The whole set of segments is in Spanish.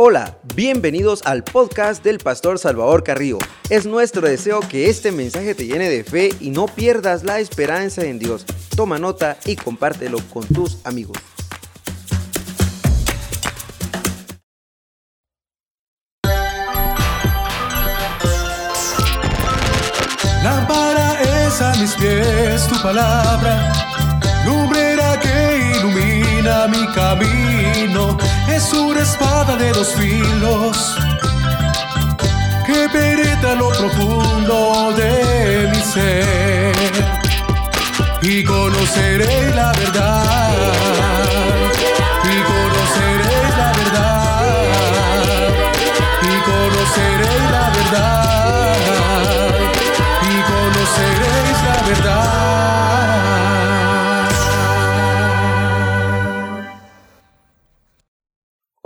Hola, bienvenidos al podcast del Pastor Salvador Carrillo. Es nuestro deseo que este mensaje te llene de fe y no pierdas la esperanza en Dios. Toma nota y compártelo con tus amigos. Lámpara es a mis pies tu palabra, mi camino es una espada de dos filos que penetra lo profundo de mi ser. Y conoceré la verdad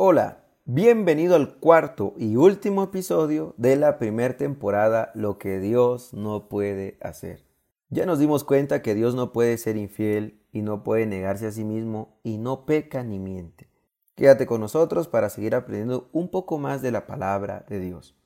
Hola, bienvenido al cuarto y último episodio de la primera temporada Lo que Dios no puede hacer. Ya nos dimos cuenta que Dios no puede ser infiel y no puede negarse a sí mismo y no peca ni miente. Quédate con nosotros para seguir aprendiendo un poco más de la palabra de Dios.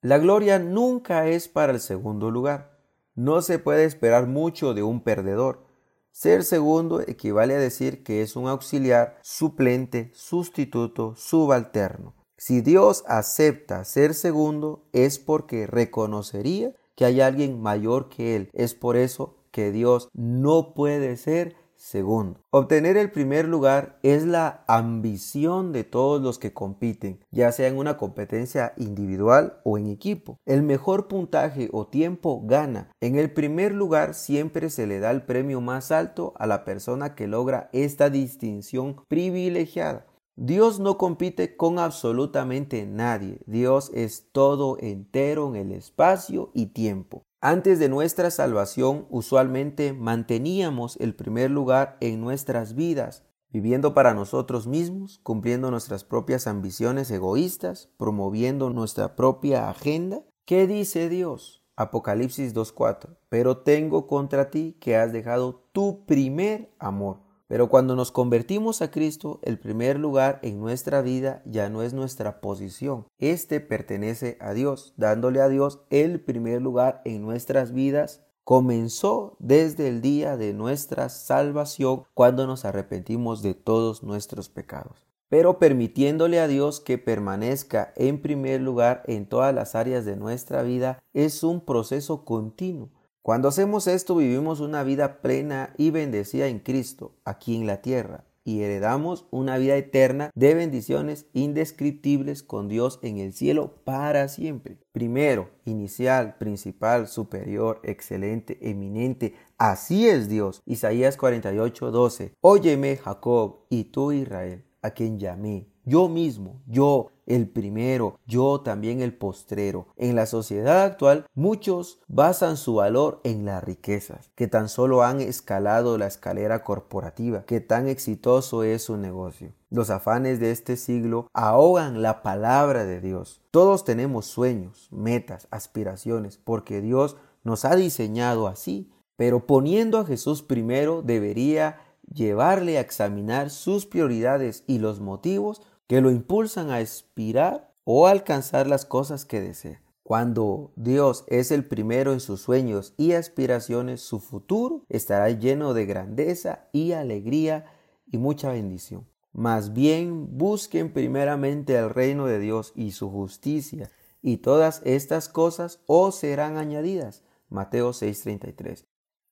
La gloria nunca es para el segundo lugar. No se puede esperar mucho de un perdedor. Ser segundo equivale a decir que es un auxiliar, suplente, sustituto, subalterno. Si Dios acepta ser segundo es porque reconocería que hay alguien mayor que Él. Es por eso que Dios no puede ser Segundo, obtener el primer lugar es la ambición de todos los que compiten, ya sea en una competencia individual o en equipo. El mejor puntaje o tiempo gana. En el primer lugar siempre se le da el premio más alto a la persona que logra esta distinción privilegiada. Dios no compite con absolutamente nadie. Dios es todo entero en el espacio y tiempo. Antes de nuestra salvación, usualmente manteníamos el primer lugar en nuestras vidas, viviendo para nosotros mismos, cumpliendo nuestras propias ambiciones egoístas, promoviendo nuestra propia agenda. ¿Qué dice Dios? Apocalipsis 2.4. Pero tengo contra ti que has dejado tu primer amor. Pero cuando nos convertimos a Cristo, el primer lugar en nuestra vida ya no es nuestra posición. Este pertenece a Dios, dándole a Dios el primer lugar en nuestras vidas. Comenzó desde el día de nuestra salvación cuando nos arrepentimos de todos nuestros pecados. Pero permitiéndole a Dios que permanezca en primer lugar en todas las áreas de nuestra vida es un proceso continuo cuando hacemos esto vivimos una vida plena y bendecida en Cristo, aquí en la tierra, y heredamos una vida eterna de bendiciones indescriptibles con Dios en el cielo para siempre. Primero, inicial, principal, superior, excelente, eminente. Así es Dios. Isaías 48, 12. Óyeme Jacob y tú Israel, a quien llamé yo mismo, yo el primero, yo también el postrero. En la sociedad actual, muchos basan su valor en las riquezas, que tan solo han escalado la escalera corporativa, que tan exitoso es su negocio. Los afanes de este siglo ahogan la palabra de Dios. Todos tenemos sueños, metas, aspiraciones, porque Dios nos ha diseñado así. Pero poniendo a Jesús primero debería llevarle a examinar sus prioridades y los motivos que lo impulsan a aspirar o alcanzar las cosas que desea. Cuando Dios es el primero en sus sueños y aspiraciones, su futuro estará lleno de grandeza y alegría y mucha bendición. Más bien busquen primeramente el reino de Dios y su justicia, y todas estas cosas os serán añadidas. Mateo 6:33.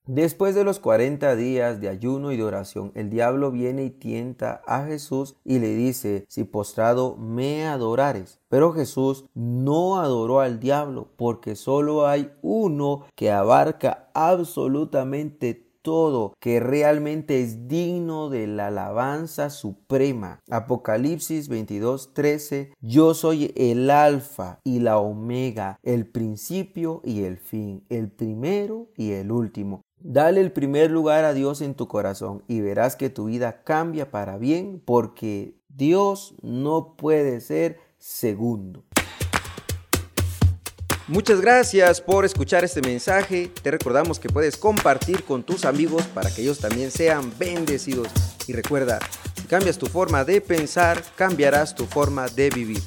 Después de los cuarenta días de ayuno y de oración, el diablo viene y tienta a Jesús y le dice, si postrado me adorares. Pero Jesús no adoró al diablo, porque solo hay uno que abarca absolutamente todo, que realmente es digno de la alabanza suprema. Apocalipsis 22:13, yo soy el alfa y la omega, el principio y el fin, el primero y el último. Dale el primer lugar a Dios en tu corazón y verás que tu vida cambia para bien porque Dios no puede ser segundo. Muchas gracias por escuchar este mensaje. Te recordamos que puedes compartir con tus amigos para que ellos también sean bendecidos. Y recuerda, cambias tu forma de pensar, cambiarás tu forma de vivir.